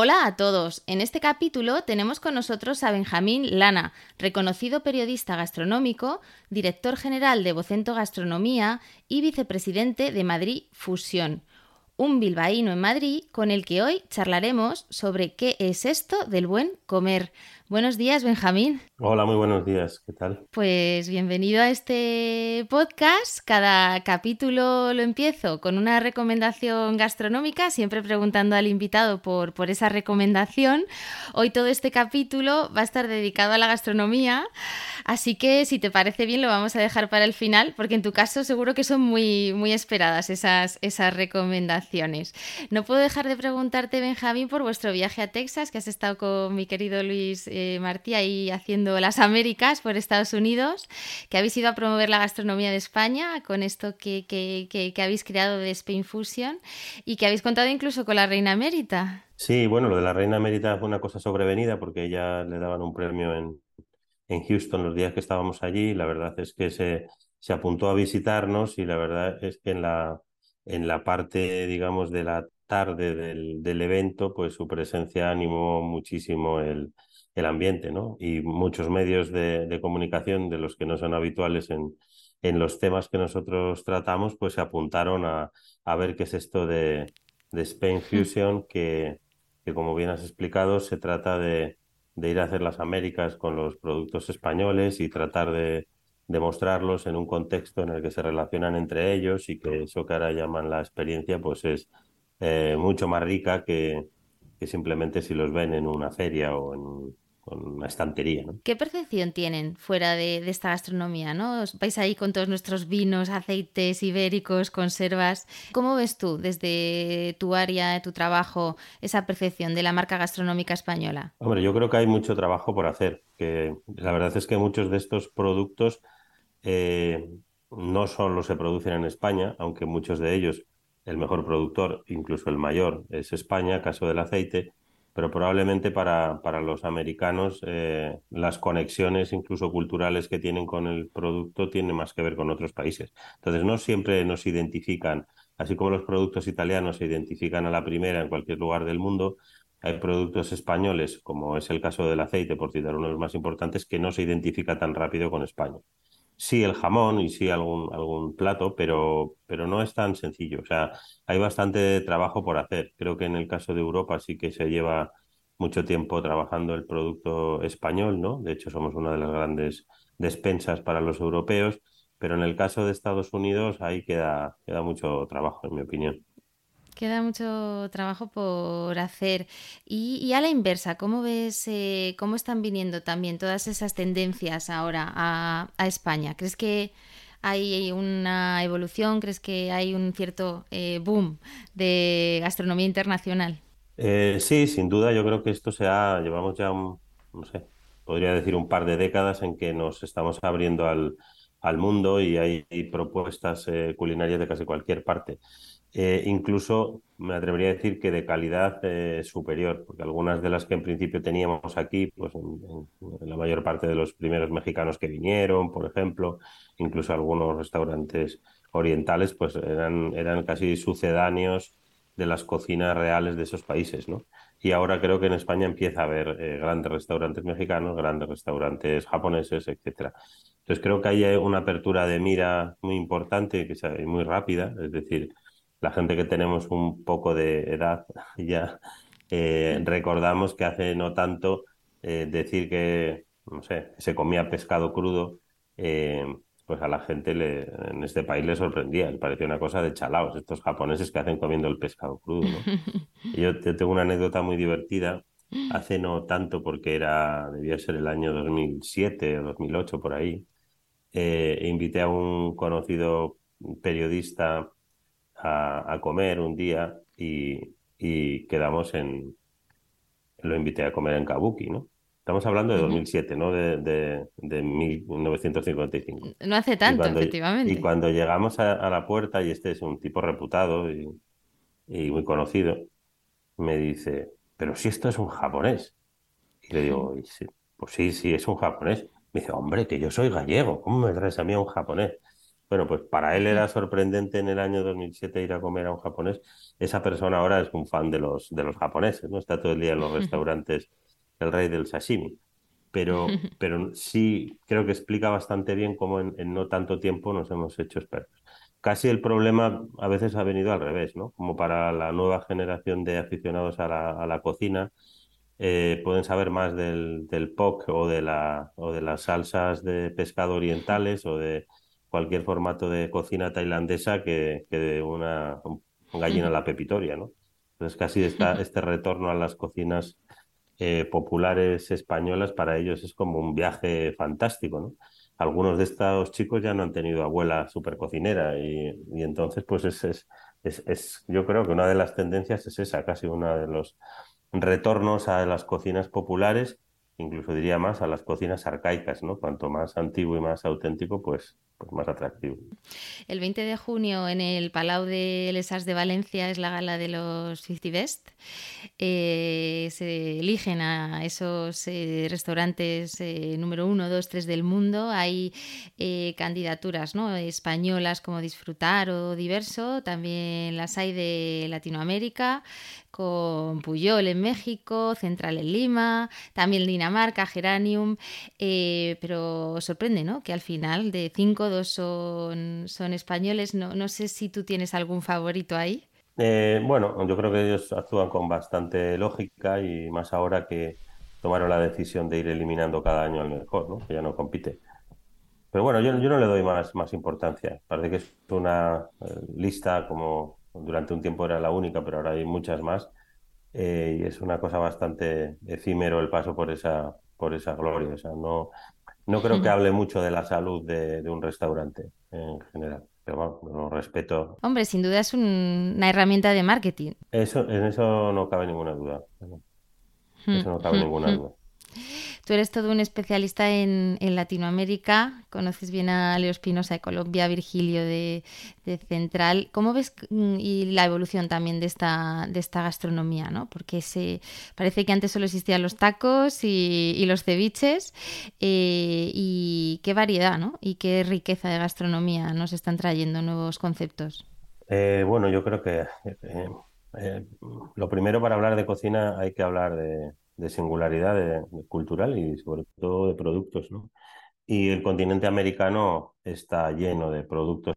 Hola a todos. En este capítulo tenemos con nosotros a Benjamín Lana, reconocido periodista gastronómico, director general de Vocento Gastronomía y vicepresidente de Madrid Fusión. Un bilbaíno en Madrid con el que hoy charlaremos sobre qué es esto del buen comer. Buenos días, Benjamín. Hola, muy buenos días. ¿Qué tal? Pues bienvenido a este podcast. Cada capítulo lo empiezo con una recomendación gastronómica, siempre preguntando al invitado por, por esa recomendación. Hoy todo este capítulo va a estar dedicado a la gastronomía, así que si te parece bien lo vamos a dejar para el final, porque en tu caso seguro que son muy, muy esperadas esas, esas recomendaciones. No puedo dejar de preguntarte, Benjamín, por vuestro viaje a Texas, que has estado con mi querido Luis eh, Martí ahí haciendo las Américas por Estados Unidos, que habéis ido a promover la gastronomía de España con esto que, habéis creado de Spain Fusion y que habéis contado incluso con la Reina Emérita. Sí, bueno, lo de la Reina Emérita fue una cosa sobrevenida porque ella le daban un premio en, Houston los días que estábamos allí. La verdad es que se, apuntó a visitarnos y la verdad es que en la, en la parte, digamos, de la tarde del evento, pues su presencia animó muchísimo el, el ambiente, ¿no? Y muchos medios de, comunicación de los que no son habituales en, en los temas que nosotros tratamos, pues se apuntaron a, a ver qué es esto de, de Spain Fusion, que, que, como bien has explicado, se trata de, de, ir a hacer las Américas con los productos españoles y tratar de, demostrarlos en un contexto en el que se relacionan entre ellos y que eso que ahora llaman la experiencia, pues es eh, mucho más rica que, que simplemente si los ven en una feria o en, una estantería. ¿no? ¿Qué percepción tienen fuera de, esta gastronomía? ¿no? Vais ahí con todos nuestros vinos, aceites ibéricos, conservas. ¿Cómo ves tú desde tu área, tu trabajo, esa percepción de la marca gastronómica española? Hombre, yo creo que hay mucho trabajo por hacer. Que la verdad es que muchos de estos productos eh, no solo se producen en España, aunque muchos de ellos el mejor productor, incluso el mayor, es España, caso del aceite, pero probablemente para, para los americanos eh, las conexiones incluso culturales que tienen con el producto tienen más que ver con otros países. Entonces no siempre nos identifican, así como los productos italianos se identifican a la primera en cualquier lugar del mundo, hay productos españoles, como es el caso del aceite, por citar uno de los más importantes, que no se identifica tan rápido con España sí el jamón y sí algún, algún plato, pero, pero no es tan sencillo. O sea, hay bastante trabajo por hacer. Creo que en el caso de Europa sí que se lleva mucho tiempo trabajando el producto español, ¿no? De hecho, somos una de las grandes despensas para los europeos, pero en el caso de Estados Unidos ahí queda, queda mucho trabajo, en mi opinión. Queda mucho trabajo por hacer. Y, a la inversa, ¿cómo ves, eh, cómo están viniendo también todas esas tendencias ahora a, España? ¿Crees que hay una evolución? ¿Crees que hay un cierto eh, boom de gastronomía internacional? Eh, sí, sin duda. Yo creo que esto se ha, llevamos ya, no sé, podría decir un par de décadas en que nos estamos abriendo al, al mundo y hay, propuestas culinarias de casi cualquier parte. Eh, incluso me atrevería a decir que de calidad eh, superior, porque algunas de las que en principio teníamos aquí, pues en, la mayor parte de los primeros mexicanos que vinieron, por ejemplo, incluso algunos restaurantes orientales, pues eran, eran casi sucedáneos de las cocinas reales de esos países, ¿no? Y ahora creo que en España empieza a haber eh, grandes restaurantes mexicanos, grandes restaurantes japoneses, etcétera. Entonces creo que hay una apertura de mira muy importante, que muy rápida, es decir, la gente que tenemos un poco de edad ya eh, recordamos que hace no tanto eh, decir que, no sé, se comía pescado crudo, eh, pues a la gente le, en este país le sorprendía, le parecía una cosa de chalaos, estos japoneses que hacen comiendo el pescado crudo. yo tengo una anécdota muy divertida, hace no tanto porque era, debía ser el año 2007 o 2008 por ahí, invité a un conocido periodista a, comer un día y, y quedamos en, lo invité a comer en Kabuki, ¿no? Estamos hablando de 2007, ¿no? De, de, de, 1955. No hace tanto, efectivamente. Y cuando llegamos a, la puerta, y este es un tipo reputado y, y, muy conocido, me dice, pero si esto es un japonés. Y le digo, pues sí, sí, es un japonés. Me dice, hombre, que yo soy gallego, ¿cómo me traes a mí a un japonés? Bueno, pues para él era sorprendente en el año 2007 ir a comer a un japonés. Esa persona ahora es un fan de los, de los japoneses, ¿no? Está todo el día en los restaurantes el rey del sashimi. Pero, pero sí creo que explica bastante bien cómo en, no tanto tiempo nos hemos hecho expertos. Casi el problema a veces ha venido al revés, ¿no? Como para la nueva generación de aficionados a la, a la cocina, eh, pueden saber más del, del POC o de, la, o de las salsas de pescado orientales o de cualquier formato de cocina tailandesa que, que de una gallina a la pepitoria, ¿no? Entonces casi este retorno a las cocinas eh, populares españolas para ellos es como un viaje fantástico, ¿no? Algunos de estos chicos ya no han tenido abuela super cocinera y, y entonces pues es, es, es, es, yo creo que una de las tendencias es esa, casi uno de los retornos a las cocinas populares incluso diría más a las cocinas arcaicas, ¿no? Cuanto más antiguo y más auténtico, pues, pues más atractivo. El 20 de junio en el Palau de Les Arts de Valencia es la gala de los 50 Best. Eh, se eligen a esos eh, restaurantes eh, número uno, dos, tres del mundo. Hay candidaturas ¿no? españolas como Disfrutar o Diverso. También las hay de Latinoamérica con Puyol en México, Central en Lima, también Dinamarca, Geranium, pero sorprende, ¿no? Que al final de cinco, dos son, son españoles. No, no sé si tú tienes algún favorito ahí. Eh, bueno, yo creo que ellos actúan con bastante lógica y más ahora que tomaron la decisión de ir eliminando cada año al mejor, ¿no? Que ya no compite. Pero bueno, yo, yo no le doy más, más importancia. Parece que es una eh, lista como durante un tiempo era la única, pero ahora hay muchas más. Eh, y es una cosa bastante efímero el paso por esa, por esa gloria. O sea, no, no creo que hable mucho de la salud de, un restaurante en general. Pero bueno, respeto. Hombre, sin duda es una herramienta de marketing. Eso, en eso no cabe ninguna duda. Eso no cabe ninguna duda. Tú eres todo un especialista en, Latinoamérica, conoces bien a Leo Espinosa de Colombia, Virgilio de, Central. ¿Cómo ves mm, y la evolución también de esta, gastronomía? ¿no? Porque parece que antes solo existían los tacos y, los ceviches. Eh, y qué variedad ¿no? y qué riqueza de gastronomía nos están trayendo nuevos conceptos. Eh, bueno, yo creo que eh, lo primero para hablar de cocina hay que hablar de, de singularidad cultural y sobre todo de productos, ¿no? Y el continente americano está lleno de productos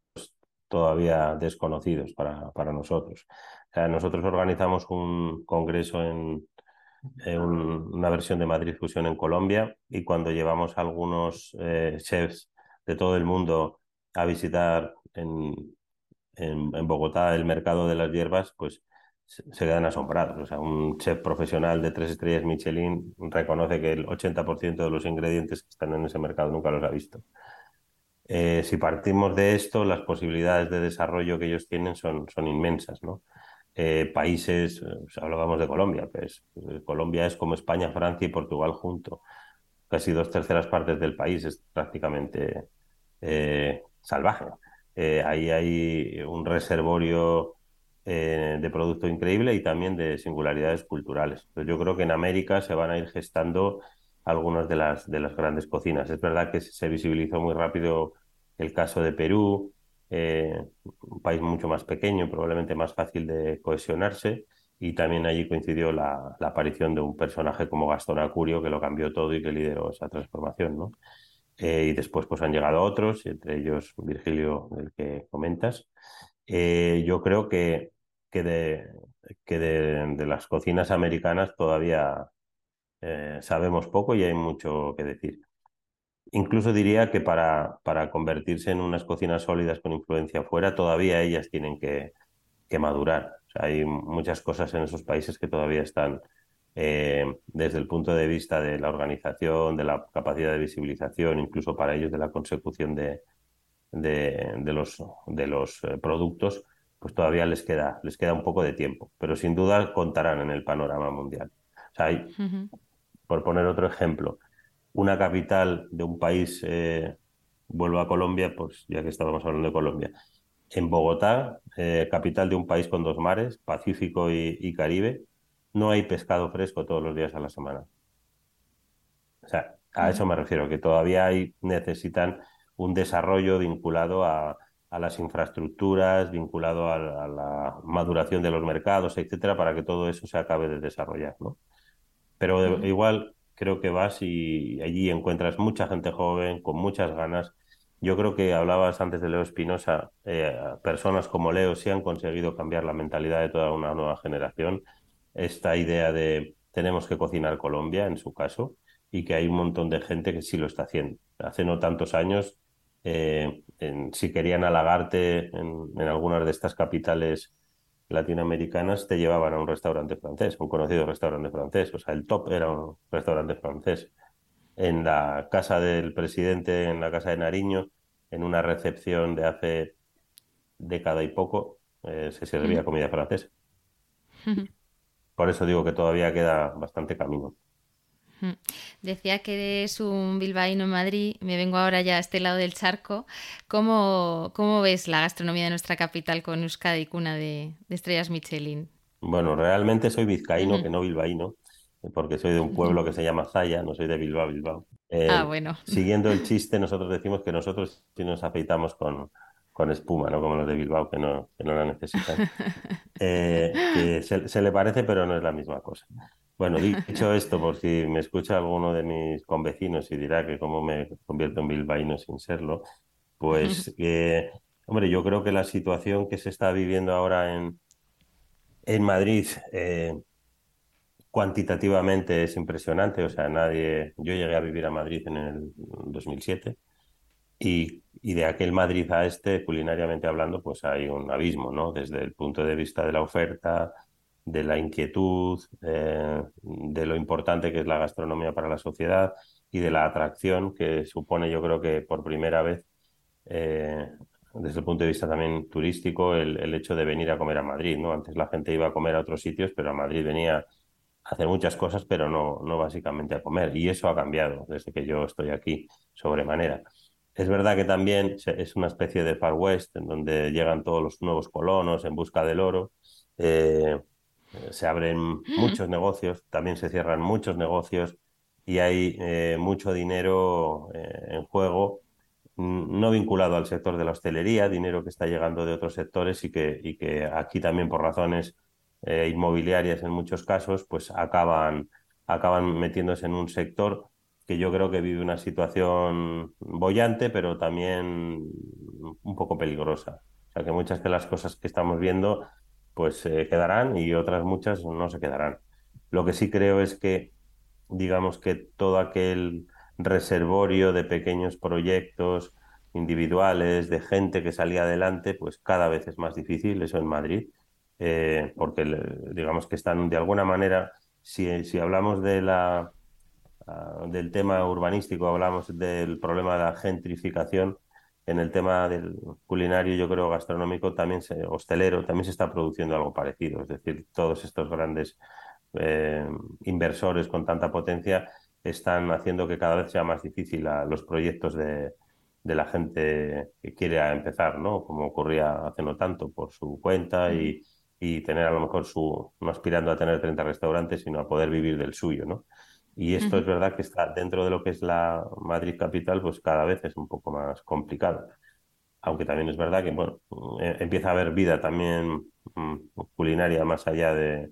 todavía desconocidos para, para nosotros. nosotros organizamos un congreso en, una versión de Madrid Fusión en Colombia y cuando llevamos a algunos eh, chefs de todo el mundo a visitar en, en, en Bogotá el mercado de las hierbas, pues se quedan asombrados. O sea, un chef profesional de tres estrellas Michelin reconoce que el 80% de los ingredientes que están en ese mercado nunca los ha visto. Eh, si partimos de esto, las posibilidades de desarrollo que ellos tienen son, son inmensas. ¿no? Eh, países, hablábamos de Colombia, pues eh, Colombia es como España, Francia y Portugal junto. Casi dos terceras partes del país es prácticamente salvaje. ahí hay un reservorio eh, de producto increíble y también de singularidades culturales. yo creo que en América se van a ir gestando algunas de las, de las grandes cocinas. Es verdad que se visibilizó muy rápido el caso de Perú, eh, un país mucho más pequeño, probablemente más fácil de cohesionarse, y también allí coincidió la, aparición de un personaje como Gastón Acurio que lo cambió todo y que lideró esa transformación. ¿no? Eh, y después pues, han llegado otros, entre ellos Virgilio, del que comentas. Eh, yo creo que, que, de, que de, las cocinas americanas todavía eh, sabemos poco y hay mucho que decir. incluso diría que para, para convertirse en unas cocinas sólidas con influencia fuera, todavía ellas tienen que, que madurar. hay muchas cosas en esos países que todavía están eh, desde el punto de vista de la organización, de la capacidad de visibilización, incluso para ellos de la consecución de, de, los, de los eh, productos, pues todavía les queda, les queda un poco de tiempo, pero sin duda contarán en el panorama mundial. Por poner otro ejemplo, una capital de un país, eh, vuelvo a Colombia, pues ya que estábamos hablando de Colombia, en Bogotá, capital de un país con dos mares, Pacífico y Caribe, no hay pescado fresco todos los días a la semana. O sea, a eso me refiero, que todavía hay, necesitan un desarrollo vinculado a, las infraestructuras, vinculado a, la maduración de los mercados, etcétera, para que todo eso se acabe de desarrollar, ¿no? Pero igual creo que vas y allí encuentras mucha gente joven, con muchas ganas. Yo creo que hablabas antes de Leo Espinosa, eh, personas como Leo sí han conseguido cambiar la mentalidad de toda una nueva generación esta idea de tenemos que cocinar Colombia, en su caso, y que hay un montón de gente que sí lo está haciendo. Hace no tantos años, eh, si querían halagarte en, en, algunas de estas capitales latinoamericanas, te llevaban a un restaurante francés, un conocido restaurante francés. O sea, el top era un restaurante francés. En la casa del presidente, en la casa de Nariño, en una recepción de hace década y poco, eh, se servía comida francesa. Por eso digo que todavía queda bastante camino. Decía que eres un bilbaíno en Madrid, me vengo ahora ya a este lado del charco. ¿Cómo, cómo ves la gastronomía de nuestra capital con Euskadi, cuna de, estrellas Michelin? Bueno, realmente soy vizcaíno, que no bilbaíno, porque soy de un pueblo que se llama Zaya, no soy de Bilbao, Bilbao. Eh, ah, bueno. Siguiendo el chiste, nosotros decimos que nosotros sí nos afeitamos con, con espuma, no como los de Bilbao que no, que no la necesitan. Eh, que se, le parece, pero no es la misma cosa. Bueno, dicho esto, por si me escucha alguno de mis convecinos y dirá que cómo me convierto en bilbaíno sin serlo, pues, hombre, yo creo que la situación que se está viviendo ahora en, en Madrid eh, cuantitativamente es impresionante. O sea, nadie. Yo llegué a vivir a Madrid en el 2007 y, de aquel Madrid a este, culinariamente hablando, pues hay un abismo, ¿no? Desde el punto de vista de la oferta, de la inquietud, eh, de lo importante que es la gastronomía para la sociedad y de la atracción que supone, yo creo que por primera vez, eh, desde el punto de vista también turístico, el, el, hecho de venir a comer a Madrid, ¿no? Antes la gente iba a comer a otros sitios, pero a Madrid venía a hacer muchas cosas, pero no, no básicamente a comer. Y eso ha cambiado desde que yo estoy aquí sobremanera. Es verdad que también es una especie de Far West, en donde llegan todos los nuevos colonos en busca del oro. Eh, se abren muchos negocios, también se cierran muchos negocios y hay eh, mucho dinero eh, en juego, no vinculado al sector de la hostelería, dinero que está llegando de otros sectores y que, y que aquí también por razones inmobiliarias en muchos casos, pues acaban, acaban metiéndose en un sector que yo creo que vive una situación bollante, pero también un poco peligrosa. O sea, que muchas de las cosas que estamos viendo pues se quedarán y otras muchas no se quedarán. Lo que sí creo es que, digamos que todo aquel reservorio de pequeños proyectos individuales, de gente que salía adelante, pues cada vez es más difícil, eso en Madrid, eh, porque digamos que están de alguna manera, si, si hablamos de la Ah, del tema urbanístico, hablamos del problema de la gentrificación. En el tema del culinario, yo creo gastronómico, también se, hostelero, también se está produciendo algo parecido. Es decir, todos estos grandes eh, inversores con tanta potencia están haciendo que cada vez sea más difícil a los proyectos de, de la gente que quiere empezar, ¿no? Como ocurría hace no tanto, por su cuenta y, y tener a lo mejor su, no aspirando a tener 30 restaurantes, sino a poder vivir del suyo, ¿no? Y esto es verdad que está dentro de lo que es la Madrid capital, pues cada vez es un poco más complicado. Aunque también es verdad que, bueno, eh, empieza a haber vida también mm, culinaria más allá de,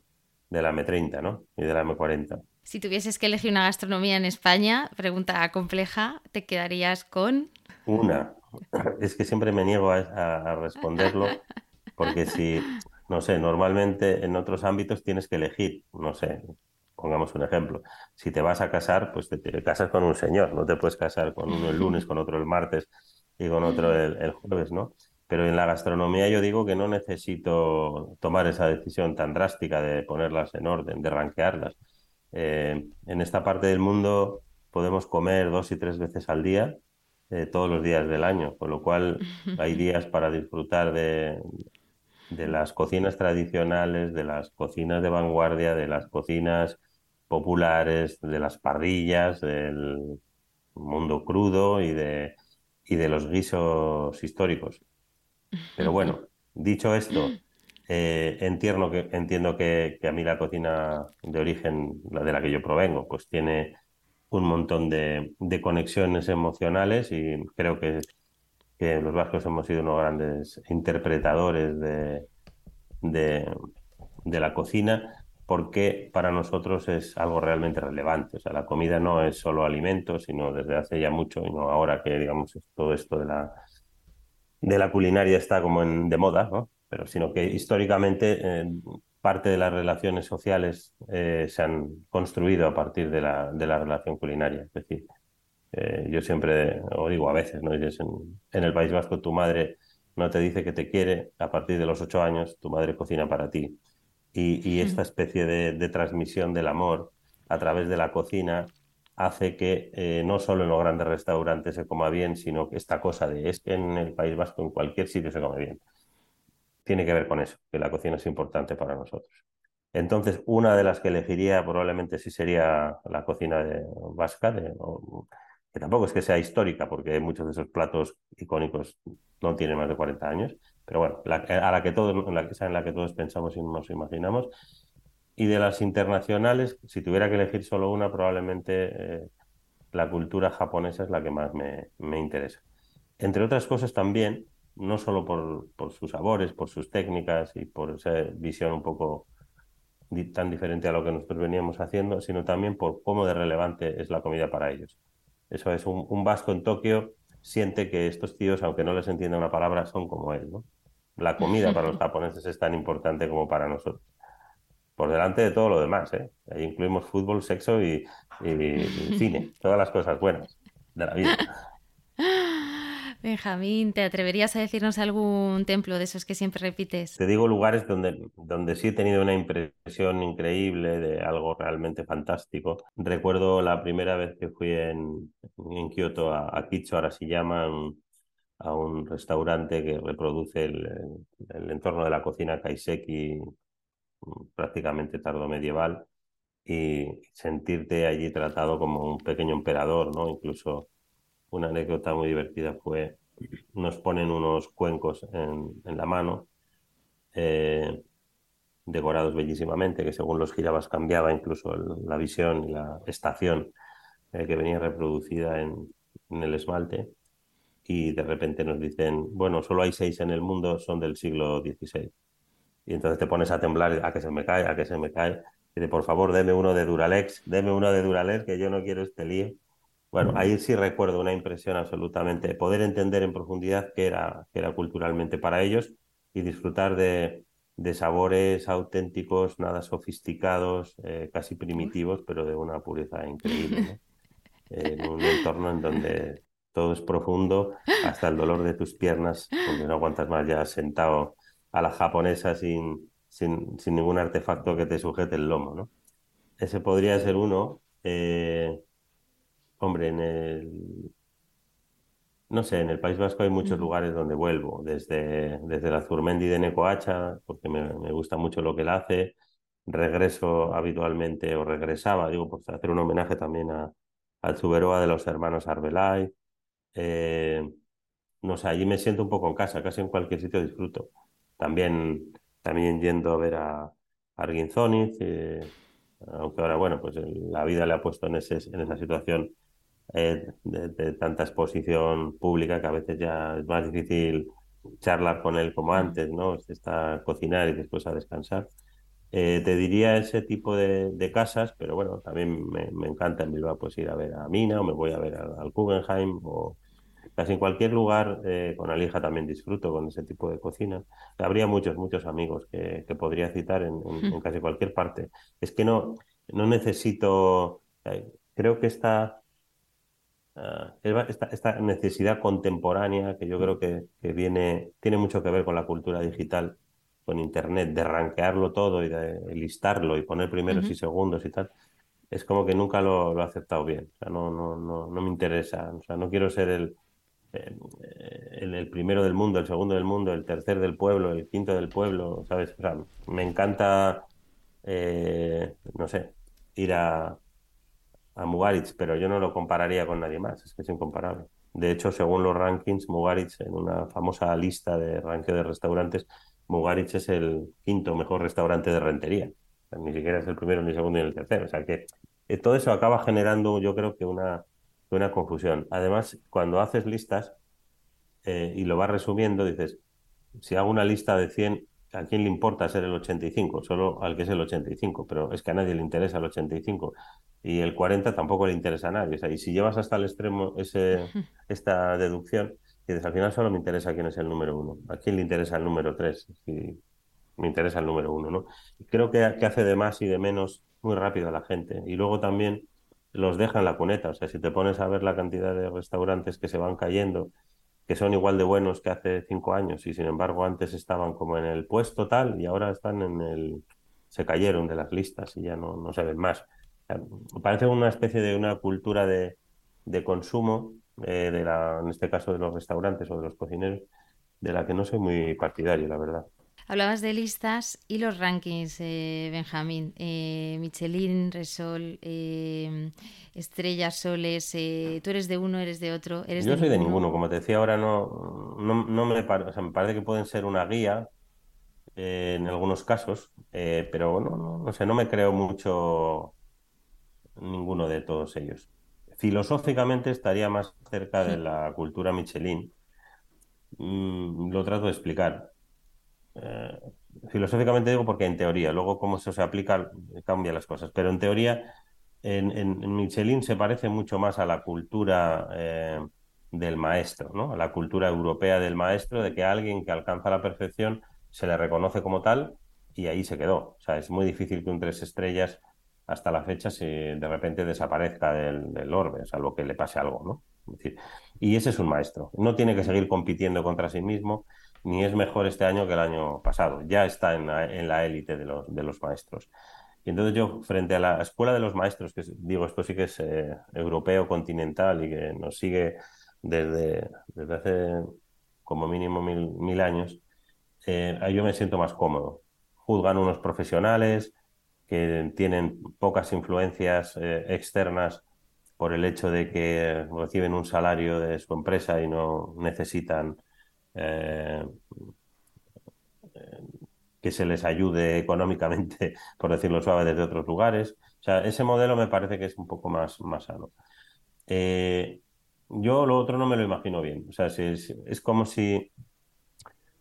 de la M30, ¿no? Y de la M40. Si tuvieses que elegir una gastronomía en España, pregunta compleja, ¿te quedarías con? Una. Es que siempre me niego a, a responderlo, porque si, no sé, normalmente en otros ámbitos tienes que elegir, no sé, pongamos un ejemplo. Si te vas a casar, pues te, casas con un señor, no te puedes casar con uno el lunes, con otro el martes y con otro el, jueves, ¿no? Pero en la gastronomía yo digo que no necesito tomar esa decisión tan drástica de ponerlas en orden, de ranquearlas. Eh, en esta parte del mundo podemos comer dos y tres veces al día, eh, todos los días del año, con lo cual hay días para disfrutar de, de las cocinas tradicionales, de las cocinas de vanguardia, de las cocinas populares, de las parrillas, del mundo crudo y de, y de los guisos históricos. Pero bueno, dicho esto, eh, entiendo, que, entiendo que, a mí la cocina de origen, la de la que yo provengo, pues tiene un montón de, de conexiones emocionales y creo que que los vascos hemos sido unos grandes interpretadores de, de, la cocina porque para nosotros es algo realmente relevante. O sea, la comida no es solo alimento, sino desde hace ya mucho, y no ahora que, digamos, todo esto de la, de la culinaria está como en, de moda, ¿no? Pero sino que históricamente eh, parte de las relaciones sociales eh, se han construido a partir de la, de la relación culinaria. Es decir, eh, yo siempre, o digo a veces, ¿no? Dices, en, el País Vasco tu madre no te dice que te quiere, a partir de los ocho años tu madre cocina para ti. Y, esta especie de, transmisión del amor a través de la cocina hace que eh, no solo en los grandes restaurantes se coma bien, sino que esta cosa de es que en el País Vasco en cualquier sitio se come bien. Tiene que ver con eso, que la cocina es importante para nosotros. Entonces, una de las que elegiría probablemente sí sería la cocina de, vasca, de, que tampoco es que sea histórica, porque muchos de esos platos icónicos no tienen más de 40 años, pero bueno, a la que todos, la, en la que todos pensamos y nos imaginamos. Y de las internacionales, si tuviera que elegir solo una, probablemente eh, la cultura japonesa es la que más me, me, interesa. Entre otras cosas también, no solo por, por, sus sabores, por sus técnicas y por esa visión un poco tan diferente a lo que nosotros veníamos haciendo, sino también por cómo de relevante es la comida para ellos. Eso es, un, vasco en Tokio siente que estos tíos, aunque no les entienda una palabra, son como él, ¿no? La comida para los japoneses es tan importante como para nosotros. Por delante de todo lo demás, ¿eh? Ahí incluimos fútbol, sexo y cine, todas las cosas buenas de la vida. Benjamín, ¿te atreverías a decirnos algún templo de esos que siempre repites? Te digo lugares donde, donde sí he tenido una impresión increíble de algo realmente fantástico. Recuerdo la primera vez que fui en, en Kioto a, a Kicho, ahora se llama, a un restaurante que reproduce el, el, entorno de la cocina kaiseki prácticamente tardo medieval y sentirte allí tratado como un pequeño emperador, ¿no? Incluso una anécdota muy divertida fue, nos ponen unos cuencos en, la mano, eh, decorados bellísimamente, que según los girabas cambiaba incluso la visión y la estación eh, que venía reproducida en, el esmalte. Y de repente nos dicen, bueno, solo hay seis en el mundo, son del siglo XVI. Y entonces te pones a temblar, a que se me cae, a que se me cae. Y de por favor, deme uno de Duralex, deme uno de Duralex, que yo no quiero este lío. Bueno, ahí sí recuerdo una impresión absolutamente, poder entender en profundidad qué era, era culturalmente para ellos y disfrutar de, sabores auténticos, nada sofisticados, eh, casi primitivos, pero de una pureza increíble. en un entorno en donde todo es profundo, hasta el dolor de tus piernas, porque no aguantas más ya sentado a la japonesa sin, sin, sin ningún artefacto que te sujete el lomo. ¿no? Ese podría ser uno. Eh, Hombre, en el... No sé, en el País Vasco hay muchos lugares donde vuelvo, desde, desde la Zurmendi de Necoacha, porque me, gusta mucho lo que él hace, regreso habitualmente, o regresaba, digo, por hacer un homenaje también a, al Zuberoa de los hermanos Arbelay. Eh, no sé, allí me siento un poco en casa, casi en cualquier sitio disfruto. También, también yendo a ver a Arguinzoniz, eh, aunque ahora, bueno, pues la vida le ha puesto en, ese, en esa situación eh, de, tanta exposición pública que a veces ya es más difícil charlar con él como antes, ¿no? Está a cocinar y después a descansar. Eh, te diría ese tipo de, casas, pero bueno, también me, encanta en Bilbao pues ir a ver a Mina o me voy a ver al, Guggenheim o casi en cualquier lugar eh, con Alija también disfruto con ese tipo de cocina. Habría muchos, muchos amigos que, podría citar en, en, casi cualquier parte. Es que no, no necesito, eh, creo que esta, ah, esta, esta, necesidad contemporánea, que yo creo que, que, viene, tiene mucho que ver con la cultura digital, con Internet, de ranquearlo todo y de listarlo y poner primeros y segundos y tal, es como que nunca lo, lo he aceptado bien. O sea, no, no, no, no me interesa. O sea, no quiero ser el, el, el, primero del mundo, el segundo del mundo, el tercer del pueblo, el quinto del pueblo, ¿sabes? O sea, me encanta, eh, no sé, ir a, a Mugaritz, pero yo no lo compararía con nadie más, es que es incomparable. De hecho, según los rankings, Mugaritz, en una famosa lista de ranking de restaurantes, Mugaritz es el quinto mejor restaurante de rentería. ni siquiera es el primero, ni el segundo, ni el tercero. O sea que eh, todo eso acaba generando, yo creo que una, una confusión. Además, cuando haces listas eh, y lo vas resumiendo, dices, si hago una lista de 100, ¿a quién le importa ser el 85? Solo al que es el 85, pero es que a nadie le interesa el 85 y el 40 tampoco le interesa a nadie. y si llevas hasta el extremo ese, esta deducción, dices, al final solo me interesa quién es el número uno. ¿A quién le interesa el número tres? Si me interesa el número uno, ¿no? Creo que, que hace de más y de menos muy rápido a la gente. Y luego también los deja en la cuneta. O sea, si te pones a ver la cantidad de restaurantes que se van cayendo, que son igual de buenos que hace cinco años y sin embargo antes estaban como en el puesto tal y ahora están en el... se cayeron de las listas y ya no, no se ven más. parece una especie de una cultura de, de consumo, eh, de la, en este caso de los restaurantes o de los cocineros, de la que no soy muy partidario, la verdad. Hablabas de listas y los rankings, eh, Benjamín. Eh, Michelin, Resol, eh, Estrellas, Soles. ¿Tú eres de uno, eres de otro? ¿Eres Yo soy de ninguno. Como te decía ahora, no, no, no me, o sea, me parece que pueden ser una guía en algunos casos, pero no, no, no sé, no me creo mucho ninguno de todos ellos. Filosóficamente estaría más cerca de la cultura Michelin. Mm, lo trato de explicar eh, filosóficamente digo porque en teoría, luego cómo eso se aplica cambia las cosas, pero en teoría en, Michelin se parece mucho más a la cultura eh, del maestro, ¿no? a la cultura europea del maestro, de que alguien que alcanza la perfección se le reconoce como tal y ahí se quedó. O sea, es muy difícil que un tres estrellas hasta la fecha se de repente desaparezca del, orbe, salvo que le pase algo, ¿no? y ese es un maestro. No tiene que seguir compitiendo contra sí mismo, ni es mejor este año que el año pasado. Ya está en la, élite de los, de los maestros. Y entonces yo, frente a la escuela de los maestros, que digo, esto sí que es eh, europeo, continental y que nos sigue desde, desde hace como mínimo mil, mil años, eh, yo me siento más cómodo. Juzgan unos profesionales que tienen pocas influencias eh, externas por el hecho de que reciben un salario de su empresa y no necesitan eh, que se les ayude económicamente, por decirlo suave, desde otros lugares. O sea, ese modelo me parece que es un poco más, más sano. Eh, yo lo otro no me lo imagino bien. O sea, es, es, como si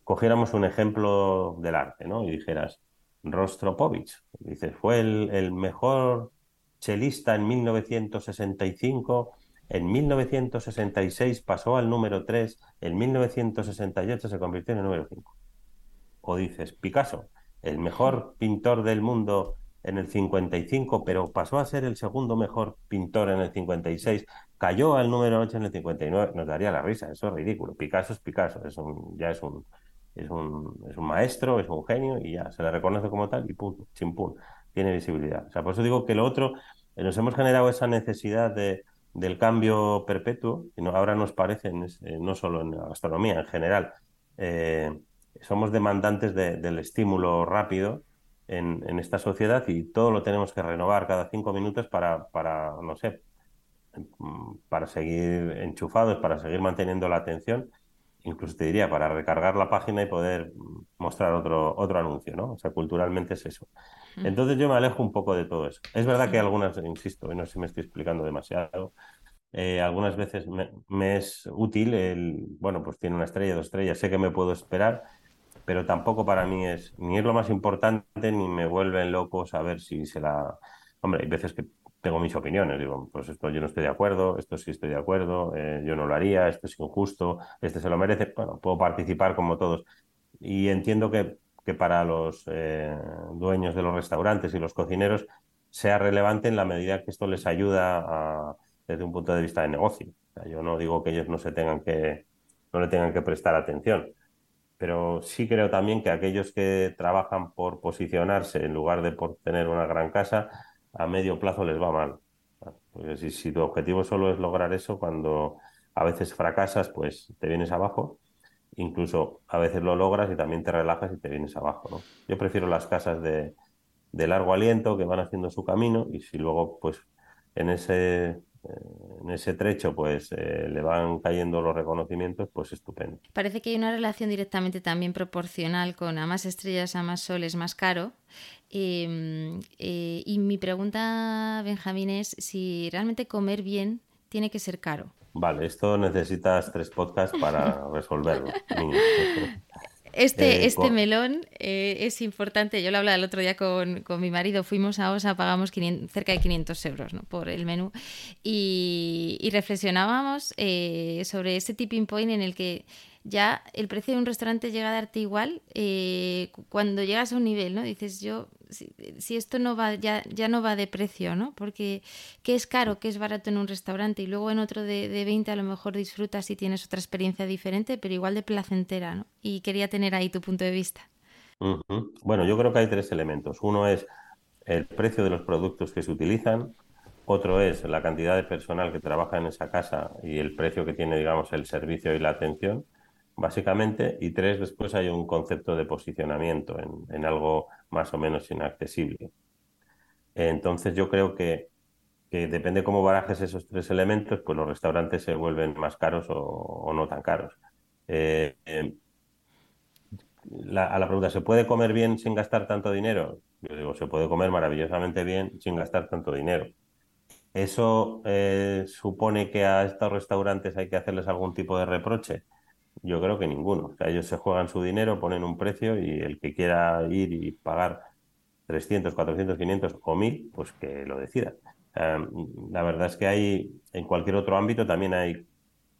cogiéramos un ejemplo del arte, ¿no? Y dijeras, Rostropovich, dices, fue el, el mejor chelista en 1965 en 1966 pasó al número 3, en 1968 se convirtió en el número 5. O dices, Picasso, el mejor pintor del mundo en el 55, pero pasó a ser el segundo mejor pintor en el 56, cayó al número 8 en el 59, nos daría la risa, eso es ridículo. Picasso es Picasso, es un, ya es un, es un, es un maestro, es un genio y ya se le reconoce como tal y punto, chimpún, tiene visibilidad. O sea, por eso digo que lo otro, eh, nos hemos generado esa necesidad de, del cambio perpetuo, y ahora nos parece, eh, no solo en la gastronomía, en general, eh, somos demandantes del estímulo rápido en, en, esta sociedad y todo lo tenemos que renovar cada cinco minutos para, para, no sé, para seguir enchufados, para seguir manteniendo la atención, incluso te diría, para recargar la página y poder mostrar otro, otro anuncio, ¿no? O sea, culturalmente es eso. Entonces yo me alejo un poco de todo eso. Es verdad que algunas, insisto, y no sé si me estoy explicando demasiado, eh, algunas veces me, es útil el, bueno, pues tiene una estrella, dos estrellas, sé que me puedo esperar, pero tampoco para mí es, ni es lo más importante, ni me vuelven loco saber si se la... Hombre, hay veces que tengo mis opiniones, digo, pues esto yo no estoy de acuerdo, esto sí estoy de acuerdo, eh, yo no lo haría, esto es injusto, este se lo merece, bueno, puedo participar como todos. Y entiendo que que para los eh, dueños de los restaurantes y los cocineros sea relevante en la medida que esto les ayuda desde un punto de vista de negocio. yo no digo que ellos no se tengan que, no le tengan que prestar atención, pero sí creo también que aquellos que trabajan por posicionarse en lugar de por tener una gran casa, a medio plazo les va mal. Porque si, si tu objetivo solo es lograr eso, cuando a veces fracasas, pues te vienes abajo incluso a veces lo logras y también te relajas y te vienes abajo. ¿no? Yo prefiero las casas de, de largo aliento que van haciendo su camino y si luego pues en ese, eh, en ese trecho pues eh, le van cayendo los reconocimientos, pues estupendo. Parece que hay una relación directamente también proporcional con a más estrellas, a más sol es más caro. Em, eh, y mi pregunta, Benjamín, es si realmente comer bien tiene que ser caro. Vale, esto necesitas tres podcasts para resolverlo. Este, eh, este melón eh, es importante. Yo lo hablaba el otro día con, mi marido. Fuimos a OSA, pagamos cerca de 500 euros por el menú. Y, reflexionábamos eh, sobre ese tipping point en el que ya el precio de un restaurante llega a darte igual cuando llegas a un nivel, ¿no? Dices, yo si, esto no va, ya, ya no va de precio, ¿no? Porque qué es caro, qué es barato en un restaurante y luego en otro de, de 20 a lo mejor disfrutas y tienes otra experiencia diferente, pero igual de placentera, ¿no? Y quería tener ahí tu punto de vista. Bueno, yo creo que hay tres elementos. Uno es el precio de los productos que se utilizan, otro es la cantidad de personal que trabaja en esa casa y el precio que tiene, digamos, el servicio y la atención, básicamente. Y tres, después hay un concepto de posicionamiento en algo más o menos inaccesible. Entonces yo creo que, depende cómo barajes esos tres elementos, pues los restaurantes se vuelven más caros o, no tan caros. Eh, eh, a la pregunta, ¿se puede comer bien sin gastar tanto dinero? Yo digo, se puede comer maravillosamente bien sin gastar tanto dinero. ¿Eso eh, supone que a estos restaurantes hay que hacerles algún tipo de reproche? Yo creo que ninguno. O sea, ellos se juegan su dinero, ponen un precio y el que quiera ir y pagar 300, 400, 500 o 1000, pues que lo decida. la verdad es que hay, en cualquier otro ámbito también hay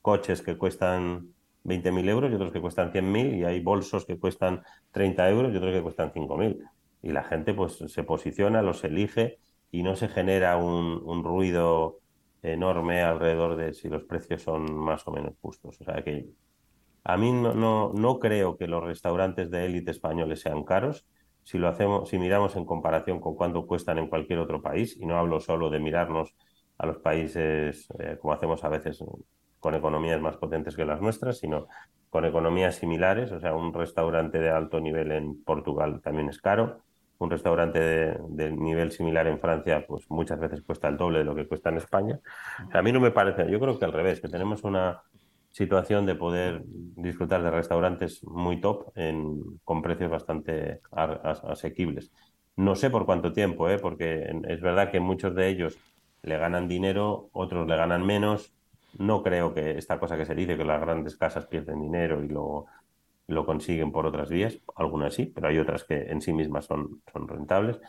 coches que cuestan 20.000 euros y otros que cuestan 100.000 y hay bolsos que cuestan 30 euros y otros que cuestan 5.000. Y la gente pues se posiciona, los elige y no se genera un, un ruido enorme alrededor de si los precios son más o menos justos. O sea que a mí no, no, no creo que los restaurantes de élite españoles sean caros. Si lo hacemos, si miramos en comparación con cuánto cuestan en cualquier otro país, y no hablo solo de mirarnos a los países eh, como hacemos a veces con economías más potentes que las nuestras, sino con economías similares. O sea, un restaurante de alto nivel en Portugal también es caro. Un restaurante de, de nivel similar en Francia, pues muchas veces cuesta el doble de lo que cuesta en España. A mí no me parece, yo creo que al revés, que tenemos una, situación de poder disfrutar de restaurantes muy top en, con precios bastante asequibles. No sé por cuánto tiempo, ¿eh? porque es verdad que muchos de ellos le ganan dinero, otros le ganan menos. No creo que esta cosa que se dice, que las grandes casas pierden dinero y lo, lo consiguen por otras vías, algunas sí, pero hay otras que en sí mismas son, son rentables.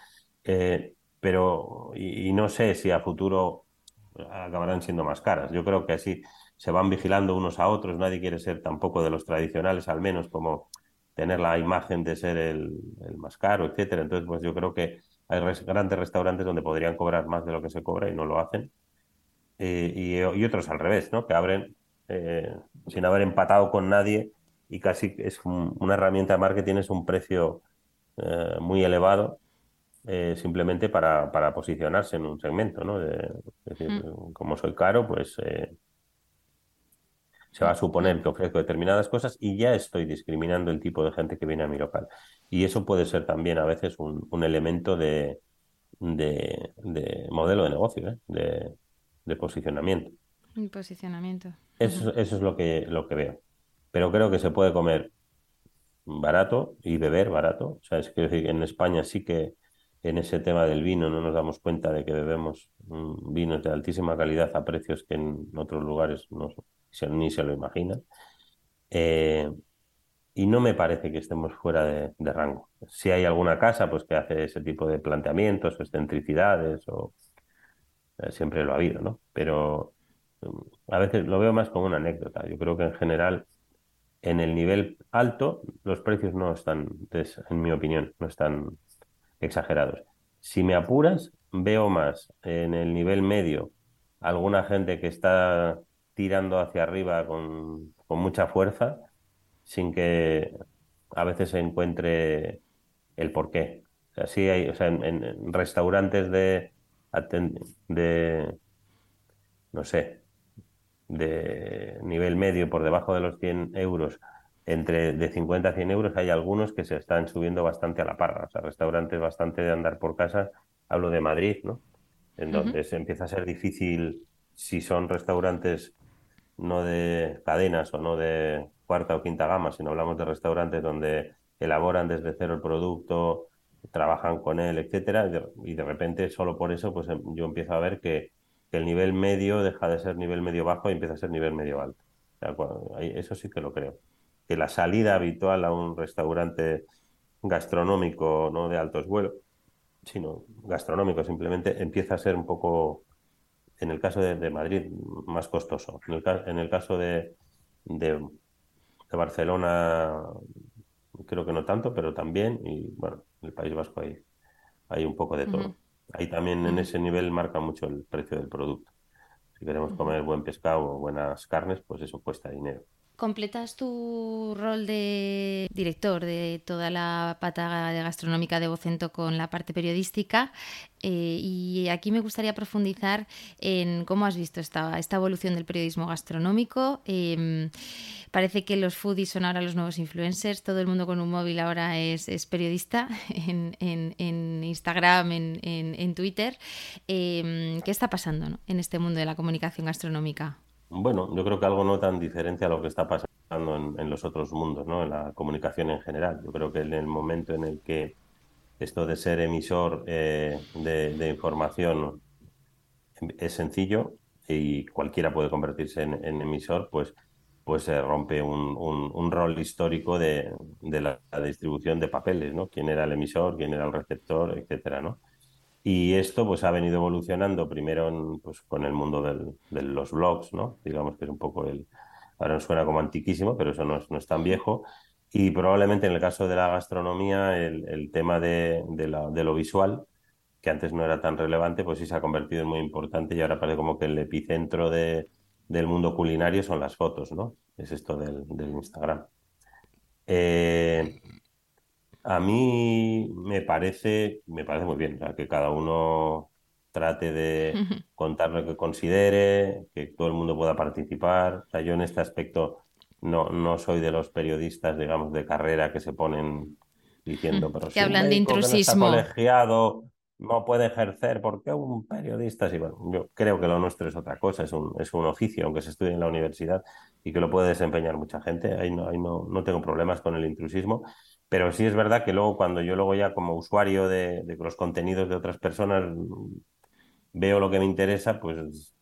Eh, pero, y, no sé si a futuro acabarán siendo más caras. Yo creo que así se van vigilando unos a otros, nadie quiere ser tampoco de los tradicionales, al menos como tener la imagen de ser el, más caro, etcétera. Entonces, pues yo creo que hay grandes restaurantes donde podrían cobrar más de lo que se cobra y no lo hacen. Eh, y, otros al revés, ¿no? Que abren eh, sin haber empatado con nadie y casi es una herramienta de marketing, es un precio eh, muy elevado simplemente para, para, posicionarse en un segmento, ¿no? es decir, mm. como soy caro, pues se va a suponer que ofrezco determinadas cosas y ya estoy discriminando el tipo de gente que viene a mi local. Y eso puede ser también a veces un, elemento de, de, modelo de negocio, ¿eh? de, de, posicionamiento. Posicionamiento. Eso, eso es lo que, lo que veo. Pero creo que se puede comer barato y beber barato. O sea, es que en España sí que en ese tema del vino no nos damos cuenta de que bebemos vinos de altísima calidad a precios que en otros lugares no, ni se lo imagina. Eh, y no me parece que estemos fuera de, rango. Si hay alguna casa pues que hace ese tipo de planteamientos o excentricidades, o eh, siempre lo ha habido, ¿no? Pero mm, a veces lo veo más como una anécdota. Yo creo que en general, en el nivel alto, los precios no están, en mi opinión, no están exagerados. Si me apuras, veo más en el nivel medio alguna gente que está tirando hacia arriba con, mucha fuerza sin que a veces se encuentre el porqué. O sea, hay, o sea, en, restaurantes de, de, no sé, de nivel medio por debajo de los 100 euros, entre de 50 a 100 euros, hay algunos que se están subiendo bastante a la parra. O sea, restaurantes bastante de andar por casa, hablo de Madrid, ¿no? En donde se empieza a ser difícil si son restaurantes no de cadenas o no de cuarta o quinta gama, sino hablamos de restaurantes donde elaboran desde cero el producto, trabajan con él, etcétera, y de repente solo por eso pues em, yo empiezo a ver que, el nivel medio deja de ser nivel medio bajo y empieza a ser nivel medio alto. eso sí que lo creo. Que la salida habitual a un restaurante gastronómico, no de altos vuelos, sino gastronómico simplemente, empieza a ser un poco en el caso de, Madrid, más costoso. En el, en el caso de, de, Barcelona, creo que no tanto, pero también. Y bueno, en el País Vasco hay, hay un poco de todo. Ahí también en ese nivel marca mucho el precio del producto. Si queremos comer buen pescado o buenas carnes, pues eso cuesta dinero completas tu rol de director de toda la pata de gastronómica de Vocento con la parte periodística eh, y aquí me gustaría profundizar en cómo has visto esta, esta evolución del periodismo gastronómico. Em, parece que los foodies son ahora los nuevos influencers, todo el mundo con un móvil ahora es, periodista en, Instagram, en, Twitter. Em, ¿Qué está pasando en este mundo de la comunicación gastronómica? Bueno, yo creo que algo no tan diferente a lo que está pasando en, los otros mundos, ¿no? En la comunicación en general. Yo creo que en el momento en el que esto de ser emisor eh, de, información es sencillo y cualquiera puede convertirse en, emisor, pues, pues se rompe un, rol histórico de, la, la, distribución de papeles, ¿no? Quién era el emisor, quién era el receptor, etcétera, ¿no? Y esto pues ha venido evolucionando primero pues, con el mundo de los blogs, ¿no? Digamos que es un poco el... Ahora nos suena como antiquísimo, pero eso no es, no es tan viejo. Y probablemente en el caso de la gastronomía, el, tema de, de, lo visual, que antes no era tan relevante, pues sí se ha convertido en muy importante y ahora parece como que el epicentro de, del mundo culinario son las fotos, ¿no? Es esto del, del Instagram. Eh, a mí me parece, me parece muy bien, que cada uno trate de contar lo que considere, que todo el mundo pueda participar. O sea, yo en este aspecto no, no soy de los periodistas, digamos, de carrera que se ponen diciendo, pero que hablan de intrusismo. no colegiado no puede ejercer, porque un periodista? Sí, bueno, yo creo que lo nuestro es otra cosa, es un, es un oficio, aunque se estudie en la universidad y que lo puede desempeñar mucha gente. Ahí no, ahí no, no tengo problemas con el intrusismo. Pero sí es verdad que luego cuando yo luego ya como usuario de, los contenidos de otras personas veo lo que me interesa, pues,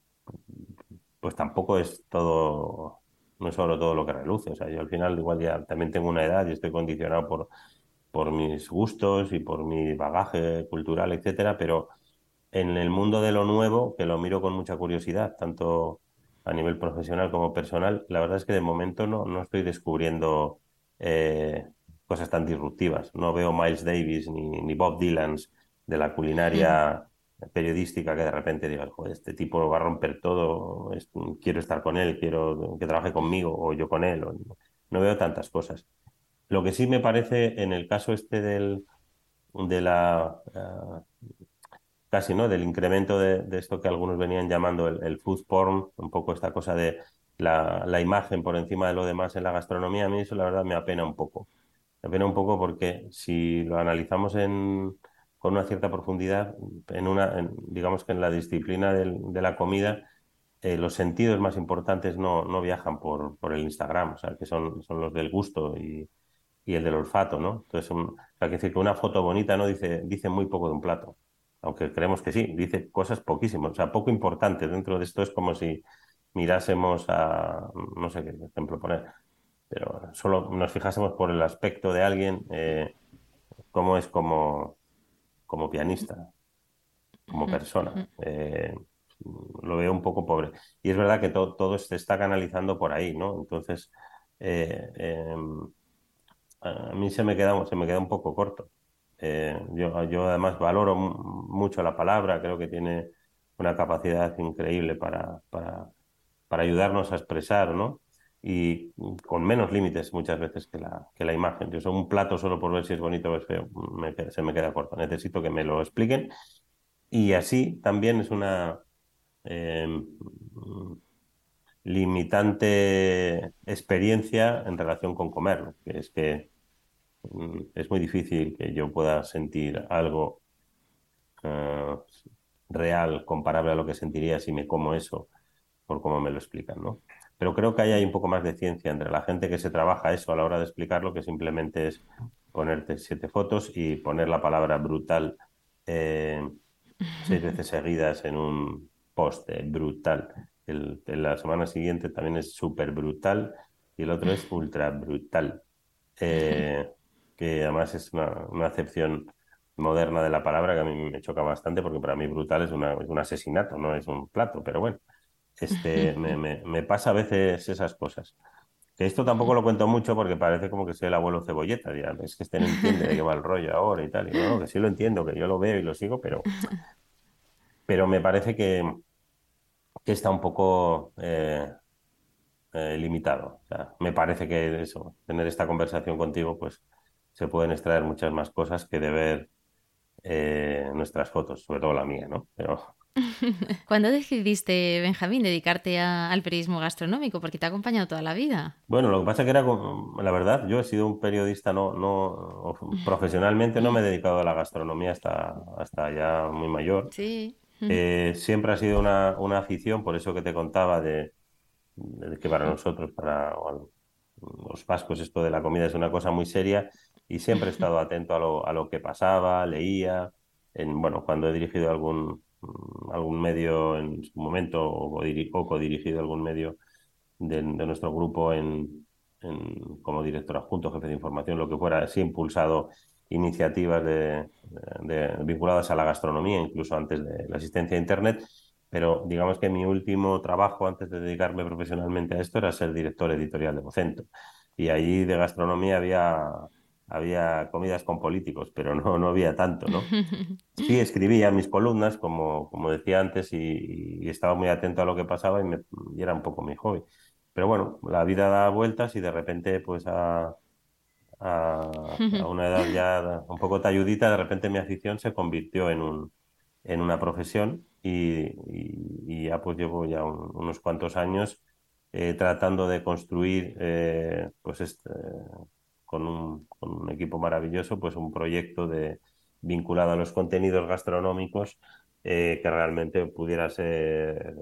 pues tampoco es todo, no es solo todo lo que reluce. O sea, yo al final igual ya también tengo una edad y estoy condicionado por, por mis gustos y por mi bagaje cultural, etcétera, pero en el mundo de lo nuevo, que lo miro con mucha curiosidad, tanto a nivel profesional como personal, la verdad es que de momento no, no estoy descubriendo eh, cosas tan disruptivas. No veo Miles Davis ni, Bob Dylan de la culinaria periodística que de repente diga, Joder, este tipo va a romper todo, quiero estar con él, quiero que trabaje conmigo o yo con él. no veo tantas cosas. Lo que sí me parece en el caso este del, de la... Eh, casi, ¿no? Del incremento de, esto que algunos venían llamando el, food porn, un poco esta cosa de la, la, imagen por encima de lo demás en la gastronomía, a mí eso la verdad me apena un poco. Me un poco porque si lo analizamos en, con una cierta profundidad, en una, digamos que en la disciplina de la comida, eh, los sentidos más importantes no, viajan por, el Instagram, o sea, que son, los del gusto y, el del olfato, ¿no? Entonces, un, o sea, que decir que una foto bonita no dice, dice muy poco de un plato, aunque creemos que sí, dice cosas poquísimas, o sea, poco importantes. Dentro de esto es como si mirásemos a, no sé qué ejemplo poner, pero solo nos fijásemos por el aspecto de alguien, eh, cómo es como, como pianista, como persona. Eh, lo veo un poco pobre. Y es verdad que todo se está canalizando por ahí, ¿no? Entonces, eh, em, a mí se me queda, se me queda un poco corto. yo, yo además valoro mucho la palabra, creo que tiene una capacidad increíble para, para, para ayudarnos a expresar, ¿no? Y con menos límites muchas veces que la, que la imagen. Yo soy un plato solo por ver si es bonito o es feo, se me queda corto. Necesito que me lo expliquen. Y así también es una em, limitante experiencia en relación con comer, que es que mm, es muy difícil que yo pueda sentir algo eh, real comparable a lo que sentiría si me como eso, por cómo me lo explican, ¿no? Pero creo que ahí hay un poco más de ciencia entre la gente que se trabaja eso a la hora de explicarlo, que simplemente es ponerte siete fotos y poner la palabra brutal eh, seis veces seguidas en un post, brutal. El, la semana siguiente también es súper brutal y el otro es ultra brutal. Eh, que además es una, una acepción moderna de la palabra que a mí me choca bastante porque para mí brutal es, una, un asesinato, no es un plato, pero bueno, este, me, me, pasa a veces esas cosas. Que esto tampoco lo cuento mucho porque parece como que soy el abuelo cebolleta, ya, es que este no entiende de qué va el rollo ahora y tal, y no, que sí lo entiendo, que yo lo veo y lo sigo, pero, pero me parece que, que está un poco eh, eh, limitado. O sea, me parece que eso, tener esta conversación contigo, pues se pueden extraer muchas más cosas que de ver eh, nuestras fotos, sobre todo la mía, ¿no? Pero... ¿Cuándo decidiste, Benjamín, dedicarte al periodismo gastronómico? Porque te ha acompañado toda la vida. Bueno, lo que pasa es que era, la verdad, yo he sido un periodista, no, no, profesionalmente no me he dedicado a la gastronomía hasta, hasta ya muy mayor. Sí. Eh, siempre ha sido una, una, afición, por eso que te contaba de, de que para nosotros, para los vascos, esto de la comida es una cosa muy seria y siempre he estado atento a lo, a lo que pasaba, leía. En, bueno, cuando he dirigido algún, mm, algún medio en su momento o, o co-dirigido algún medio de, nuestro grupo en, en, como director adjunto, jefe de información, lo que fuera, sí he impulsado iniciativas de, de, vinculadas a la gastronomía, incluso antes de la asistencia a Internet, pero digamos que mi último trabajo antes de dedicarme profesionalmente a esto era ser director editorial de Vocento. Y allí de gastronomía había había comidas con políticos, pero no, no había tanto, ¿no? Sí escribía mis columnas, como, como decía antes, y, estaba muy atento a lo que pasaba y, me, era un poco mi hobby. Pero bueno, la vida da vueltas y de repente, pues a, a, una edad ya un poco talludita, de repente mi afición se convirtió en, un, en una profesión y, y, ya pues llevo ya unos cuantos años eh, tratando de construir eh, pues este, con un, con un equipo maravilloso, pues un proyecto de, vinculado a los contenidos gastronómicos eh, que realmente pudiera ser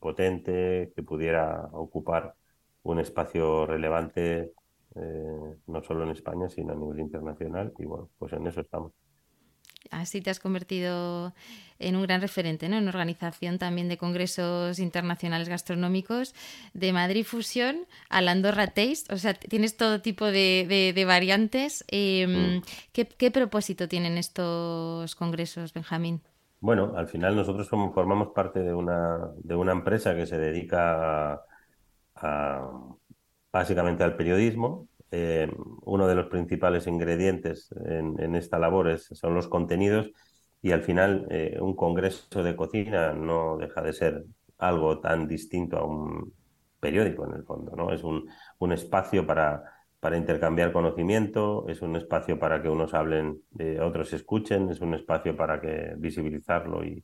potente, que pudiera ocupar un espacio relevante eh, no solo en España, sino a nivel internacional. Y bueno, pues en eso estamos así te has convertido en un gran referente, ¿no? En organización también de congresos internacionales gastronómicos de Madrid Fusión a la Andorra Taste. O sea, tienes todo tipo de, variantes. Em, mm. ¿qué, propósito tienen estos congresos, Benjamín? Bueno, al final nosotros formamos parte de una, de una empresa que se dedica básicamente al periodismo eh, uno de los principales ingredientes en, esta labor son los contenidos y al final eh, un congreso de cocina no deja de ser algo tan distinto a un periódico en el fondo, ¿no? Es un, espacio para, para intercambiar conocimiento, es un espacio para que unos hablen, eh, otros escuchen, es un espacio para que visibilizarlo y,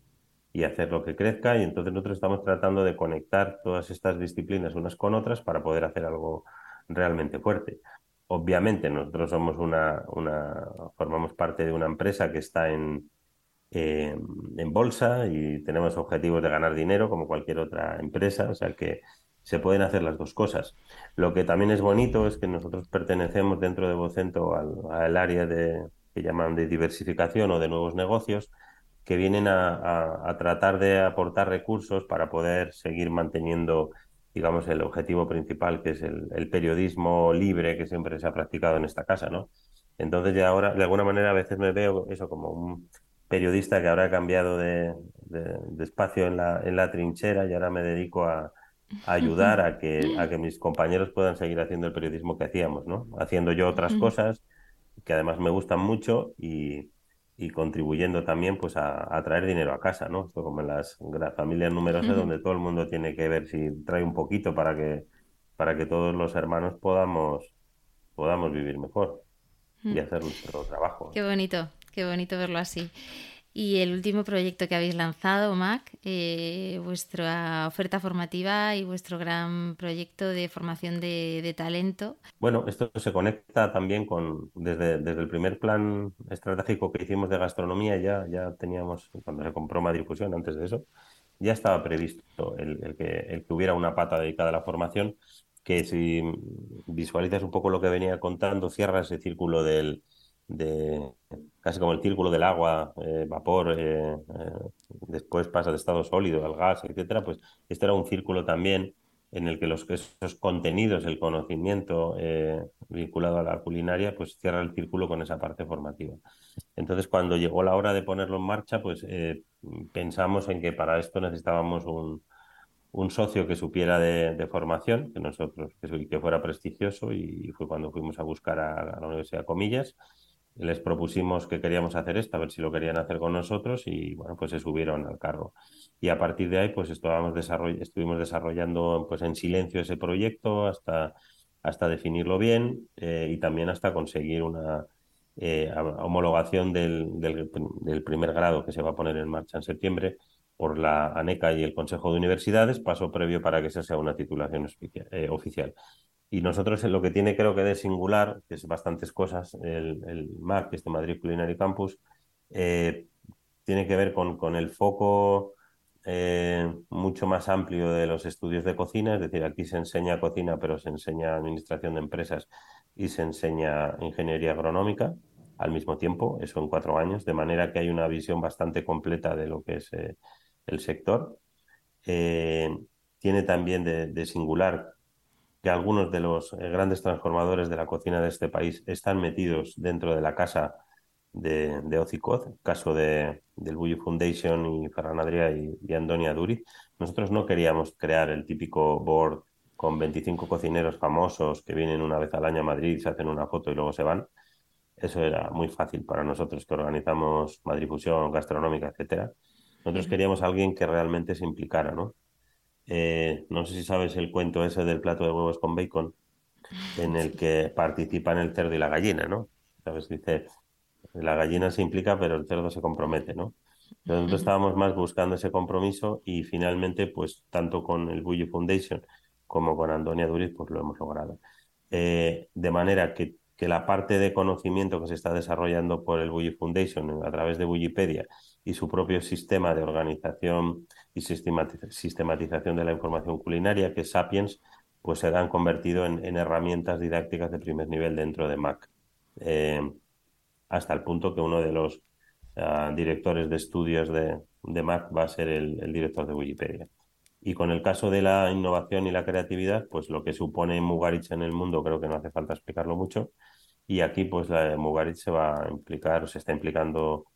y hacer lo que crezca y entonces nosotros estamos tratando de conectar todas estas disciplinas unas con otras para poder hacer algo realmente fuerte. Obviamente nosotros somos una, formamos parte de una empresa que está en, bolsa y tenemos objetivos de ganar dinero como cualquier otra empresa, o sea que se pueden hacer las dos cosas. Lo que también es bonito es que nosotros pertenecemos dentro de Vocento al, área de, que llaman de diversificación o de nuevos negocios, que vienen a tratar de aportar recursos para poder seguir manteniendo digamos, el objetivo principal, que es el, periodismo libre que siempre se ha practicado en esta casa, ¿no? Entonces ya ahora, de alguna manera, a veces me veo eso como un periodista que ahora ha cambiado de, espacio en la, en la trinchera y ahora me dedico a, ayudar a que, a que mis compañeros puedan seguir haciendo el periodismo que hacíamos, ¿no? Haciendo yo otras cosas que además me gustan mucho y, y contribuyendo también pues a, traer dinero a casa, ¿no? Esto como en las familias numerosas donde todo el mundo tiene que ver si trae un poquito para que, para que todos los hermanos podamos, podamos vivir mejor y hacer nuestro trabajo. Qué bonito, qué bonito verlo así. Y el último proyecto que habéis lanzado, Mac, eh, vuestra oferta formativa y vuestro gran proyecto de formación de, talento. Bueno, esto se conecta también con, desde, desde, el primer plan estratégico que hicimos de gastronomía, ya, ya teníamos, cuando se compró Madrid Fusión, antes de eso, ya estaba previsto el, el, que, el que hubiera una pata dedicada a la formación, que si visualizas un poco lo que venía contando, cierra ese círculo del de casi como el círculo del agua, eh, vapor, eh, eh, después pasa de estado sólido al gas, etcétera, pues este era un círculo también en el que los esos contenidos, el conocimiento vinculado a la culinaria, pues cierra el círculo con esa parte formativa. Entonces, cuando llegó la hora de ponerlo en marcha, pues pensamos en que para esto necesitábamos un, un socio que supiera de, formación, que nosotros, que, que, fuera prestigioso, y fue cuando fuimos a buscar a, a la Universidad Comillas les propusimos que queríamos hacer esto, a ver si lo querían hacer con nosotros y bueno, pues se subieron al carro. Y a partir de ahí, pues estuvimos desarrollando pues en silencio ese proyecto hasta, hasta definirlo bien eh, y también hasta conseguir una eh, homologación del, del, primer grado que se va a poner en marcha en septiembre por la ANECA y el Consejo de Universidades, paso previo para que esa sea una titulación eh, oficial. Y nosotros lo que tiene creo que de singular, que es bastantes cosas, el, el MAC, este Madrid Culinary Campus, eh, tiene que ver con, con el foco eh, mucho más amplio de los estudios de cocina, es decir, aquí se enseña cocina, pero se enseña administración de empresas y se enseña ingeniería agronómica al mismo tiempo, eso en cuatro años, de manera que hay una visión bastante completa de lo que es eh, el sector. tiene también de, de singular que algunos de los eh, grandes transformadores de la cocina de este país están metidos dentro de la casa de, de caso de, del Bulli Foundation y Ferran Adrià y, y Antonia Duri. Nosotros no queríamos crear el típico board con 25 cocineros famosos que vienen una vez al año a Madrid, se hacen una foto y luego se van. Eso era muy fácil para nosotros que organizamos Madrid Fusión, gastronómica, etcétera. Nosotros queríamos a alguien que realmente se implicara, ¿no? Eh, no sé si sabes el cuento ese del plato de huevos con bacon, en el que participan el cerdo y la gallina, ¿no? Sabes, dice, la gallina se implica, pero el cerdo se compromete, ¿no? Nosotros estábamos más buscando ese compromiso y finalmente, pues tanto con el Bully Foundation como con Antonia Duriz, pues lo hemos logrado. Eh, de manera que, que, la parte de conocimiento que se está desarrollando por el Bully Foundation a través de Wikipedia y su propio sistema de organización y sistematización de la información culinaria, que es Sapiens, pues se han convertido en, herramientas didácticas de primer nivel dentro de Mac. Eh, hasta el punto que uno de los ah, directores de estudios de, de, Mac va a ser el, director de Wikipedia. Y con el caso de la innovación y la creatividad, pues lo que supone Mugarich en el mundo, creo que no hace falta explicarlo mucho. Y aquí, pues la Mugarich se va a implicar, o se está implicando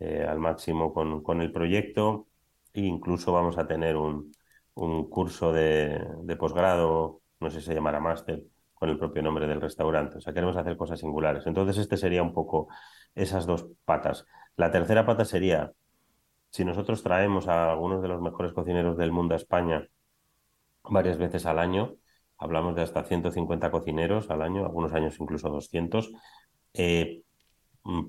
eh, al máximo con, con, el proyecto e incluso vamos a tener un, un curso de, de, posgrado, no sé si se llamará máster, con el propio nombre del restaurante. O sea, queremos hacer cosas singulares. Entonces, este sería un poco esas dos patas. La tercera pata sería, si nosotros traemos a algunos de los mejores cocineros del mundo a España varias veces al año, hablamos de hasta 150 cocineros al año, algunos años incluso 200, eh,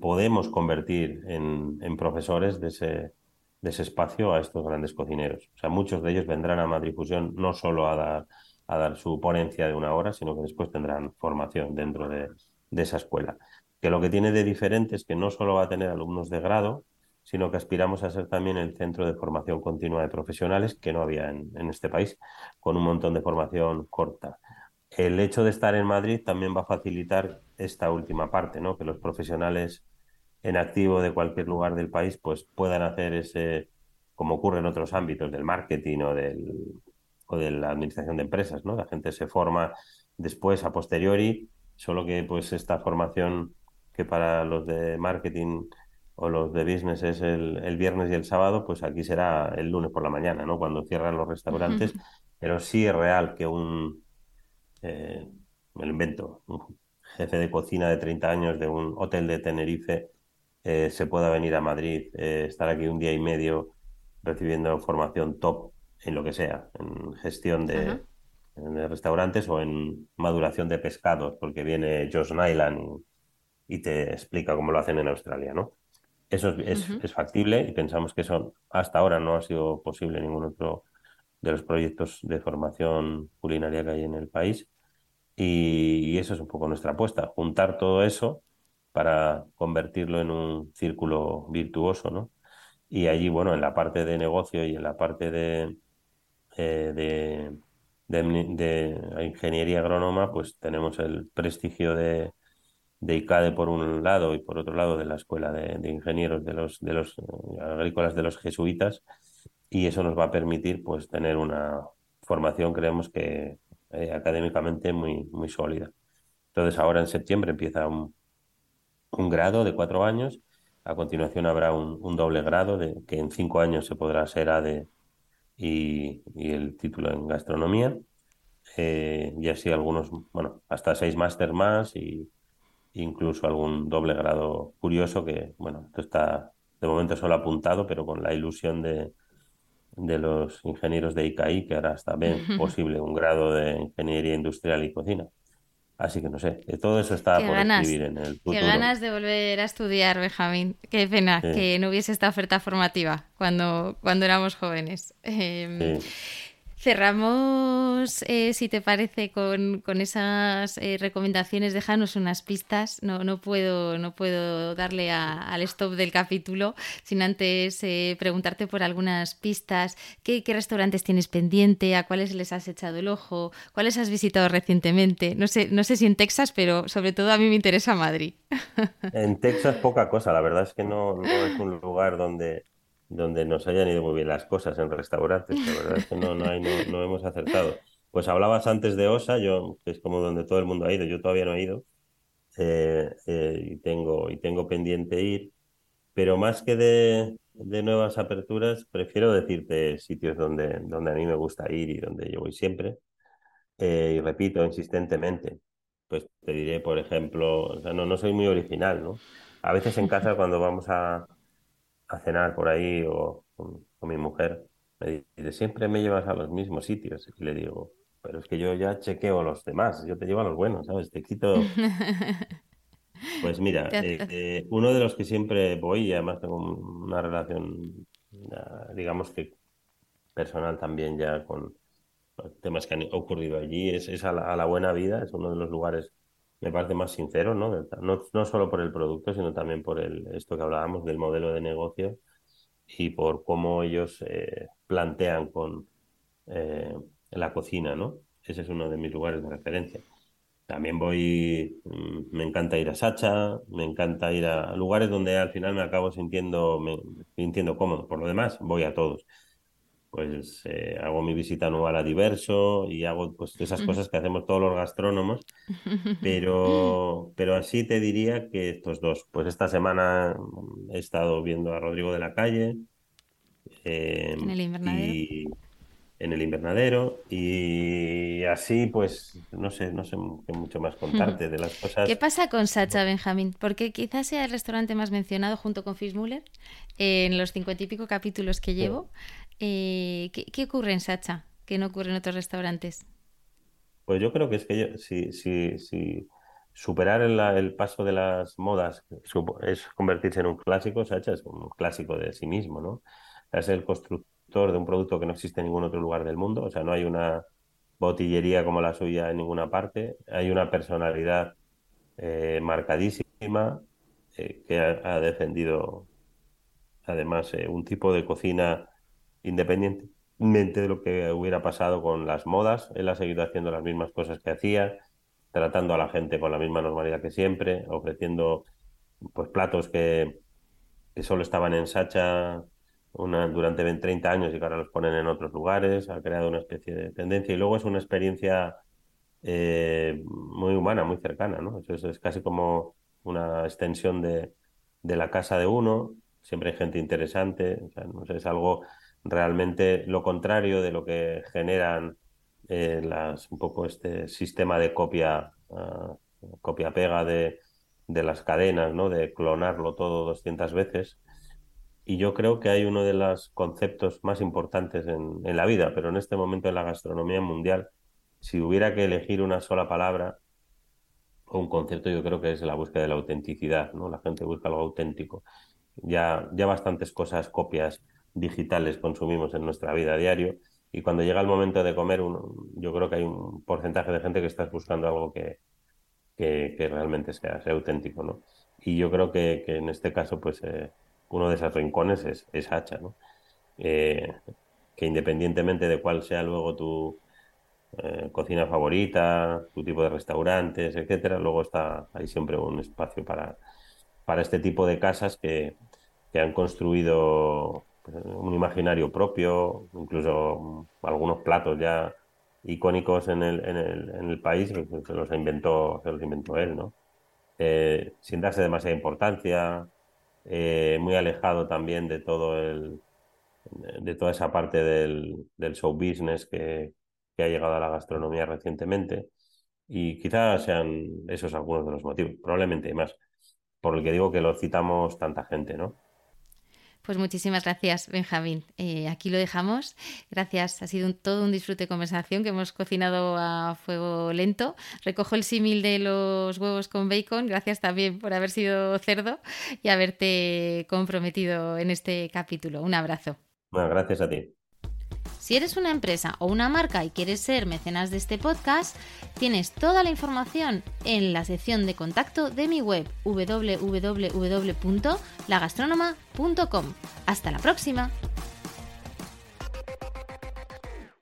podemos convertir en, en profesores de ese, de ese espacio a estos grandes cocineros. O sea, muchos de ellos vendrán a Madrid Fusión no solo a dar, a dar su ponencia de una hora, sino que después tendrán formación dentro de, de esa escuela. Que lo que tiene de diferente es que no solo va a tener alumnos de grado, sino que aspiramos a ser también el centro de formación continua de profesionales que no había en, en este país, con un montón de formación corta el hecho de estar en Madrid también va a facilitar esta última parte, ¿no? Que los profesionales en activo de cualquier lugar del país pues puedan hacer ese, como ocurre en otros ámbitos del marketing o, del, o de la administración de empresas, ¿no? La gente se forma después, a posteriori, solo que pues esta formación que para los de marketing o los de business es el, el viernes y el sábado, pues aquí será el lunes por la mañana, ¿no? Cuando cierran los restaurantes, pero sí es real que un eh, me lo invento, un jefe de cocina de 30 años de un hotel de Tenerife eh, se pueda venir a Madrid, eh, estar aquí un día y medio recibiendo formación top en lo que sea, en gestión de, restaurantes o en maduración de pescados, porque viene Josh Nyland y, te explica cómo lo hacen en Australia, ¿no? Eso es, es, factible y pensamos que eso hasta ahora no ha sido posible en ningún otro de los proyectos de formación culinaria que hay en el país. Y, eso es un poco nuestra apuesta, juntar todo eso para convertirlo en un círculo virtuoso, ¿no? Y allí, bueno, en la parte de negocio y en la parte de, eh, de, de, ingeniería agrónoma, pues tenemos el prestigio de, de ICADE por un lado y por otro lado de la Escuela de, Ingenieros de los, de los eh, Agrícolas de los Jesuitas, y eso nos va a permitir pues tener una formación, creemos que eh, académicamente muy, muy sólida. Entonces ahora en septiembre empieza un, un grado de cuatro años, a continuación habrá un, un, doble grado de que en cinco años se podrá ser ADE y, y el título en gastronomía, eh, y así algunos, bueno, hasta seis máster más y incluso algún doble grado curioso que, bueno, esto está de momento solo apuntado, pero con la ilusión de, de los ingenieros de ICAI, que ahora está bien posible un grado de ingeniería industrial y cocina. Así que no sé, todo eso está por escribir en el futuro. Qué ganas de volver a estudiar, Benjamín. Qué pena que no hubiese esta oferta formativa cuando, cuando éramos jóvenes. Em, Cerramos, eh, si te parece, con, esas eh, recomendaciones. Déjanos unas pistas. No, no, puedo, no puedo darle al stop del capítulo sin antes eh, preguntarte por algunas pistas. ¿Qué, restaurantes tienes pendiente? ¿A cuáles les has echado el ojo? ¿Cuáles has visitado recientemente? No sé, no sé si en Texas, pero sobre todo a mí me interesa Madrid. En Texas poca cosa. La verdad es que no, no es un lugar donde donde nos hayan ido muy bien las cosas en restaurantes. La verdad es que no, no, hay, no, hemos acertado. Pues hablabas antes de Osa, yo, que es como donde todo el mundo ha ido, yo todavía no he ido eh, eh, y, tengo, y tengo pendiente ir, pero más que de, de, nuevas aperturas, prefiero decirte sitios donde, donde a mí me gusta ir y donde yo voy siempre. Eh, y repito insistentemente, pues te diré, por ejemplo, o sea, no, no soy muy original, ¿no? A veces en casa cuando vamos a, a cenar por ahí o con, mi mujer, me dice, siempre me llevas a los mismos sitios. Y le digo, pero es que yo ya chequeo los demás, yo te llevo a los buenos, ¿sabes? Te quito... Pues mira, eh, eh, uno de los que siempre voy, y además tengo una relación, digamos que personal también ya con temas que han ocurrido allí, es, es a, la, buena vida, es uno de los lugares me parece más sincero, ¿no? ¿no? No solo por el producto, sino también por el, esto que hablábamos del modelo de negocio y por cómo ellos eh, plantean con eh, la cocina, ¿no? Ese es uno de mis lugares de referencia. También voy, mm, me encanta ir a Sacha, me encanta ir a lugares donde al final me acabo sintiendo, me, sintiendo cómodo. Por lo demás, voy a todos pues eh, hago mi visita anual a Diverso y hago pues esas cosas que hacemos todos los gastrónomos, pero, pero así te diría que estos dos, pues esta semana he estado viendo a Rodrigo de la Calle en el invernadero. Y, en el invernadero y así pues no sé, no sé qué mucho más contarte de las cosas. ¿Qué pasa con Sacha Benjamín? Porque quizás sea el restaurante más mencionado junto con Fitzmuller en los cincuenta y pico capítulos que llevo. Eh, ¿qué, ocurre en Sacha que no ocurre en otros restaurantes? Pues yo creo que es que si, superar el, paso de las modas es convertirse en un clásico, Sacha es un clásico de sí mismo, ¿no? Es el constructor de un producto que no existe en ningún otro lugar del mundo, o sea, no hay una botillería como la suya en ninguna parte, hay una personalidad eh, marcadísima eh, que ha, defendido además un tipo de cocina independientemente de lo que hubiera pasado con las modas, él ha seguido haciendo las mismas cosas que hacía, tratando a la gente con la misma normalidad que siempre, ofreciendo pues platos que, que solo estaban en Sacha una, durante 30 años y que ahora los ponen en otros lugares, ha creado una especie de tendencia y luego es una experiencia eh, muy humana, muy cercana, ¿no? Eso es, casi como una extensión de, de, la casa de uno, siempre hay gente interesante, o sea, no sé, es algo realmente lo contrario de lo que generan eh, las, un poco este sistema de copia, ah, copia-pega de, de las cadenas, ¿no? De clonarlo todo 200 veces. Y yo creo que hay uno de los conceptos más importantes en, en la vida, pero en este momento en la gastronomía mundial, si hubiera que elegir una sola palabra o un concepto, yo creo que es la búsqueda de la autenticidad, ¿no? La gente busca algo auténtico. Ya, ya bastantes cosas, copias digitales consumimos en nuestra vida diario y cuando llega el momento de comer, yo creo que hay un porcentaje de gente que está buscando algo que, que, realmente sea, sea, auténtico, ¿no? Y yo creo que, que en este caso, pues, eh, uno de esos rincones es, es Hacha, ¿no? Eh, que independientemente de cuál sea luego tu eh, cocina favorita, tu tipo de restaurantes, etcétera, luego está hay siempre un espacio para, para este tipo de casas que, que han construido un imaginario propio, incluso algunos platos ya icónicos en el, en el, en el país, pues, se los inventó, se los inventó él, ¿no? Eh, sin darse demasiada importancia, eh, muy alejado también de todo el de toda esa parte del, del show business que, que, ha llegado a la gastronomía recientemente. Y quizás sean esos algunos de los motivos, probablemente más, por el que digo que lo citamos tanta gente, ¿no? Pues muchísimas gracias, Benjamín. Eh, aquí lo dejamos. Gracias, ha sido todo un disfrute de conversación que hemos cocinado a fuego lento. Recojo el símil de los huevos con bacon. Gracias también por haber sido cerdo y haberte comprometido en este capítulo. Un abrazo. Bueno, gracias a ti. Si eres una empresa o una marca y quieres ser mecenas de este podcast, tienes toda la información en la sección de contacto de mi web www.lagastronoma.com. Hasta la próxima.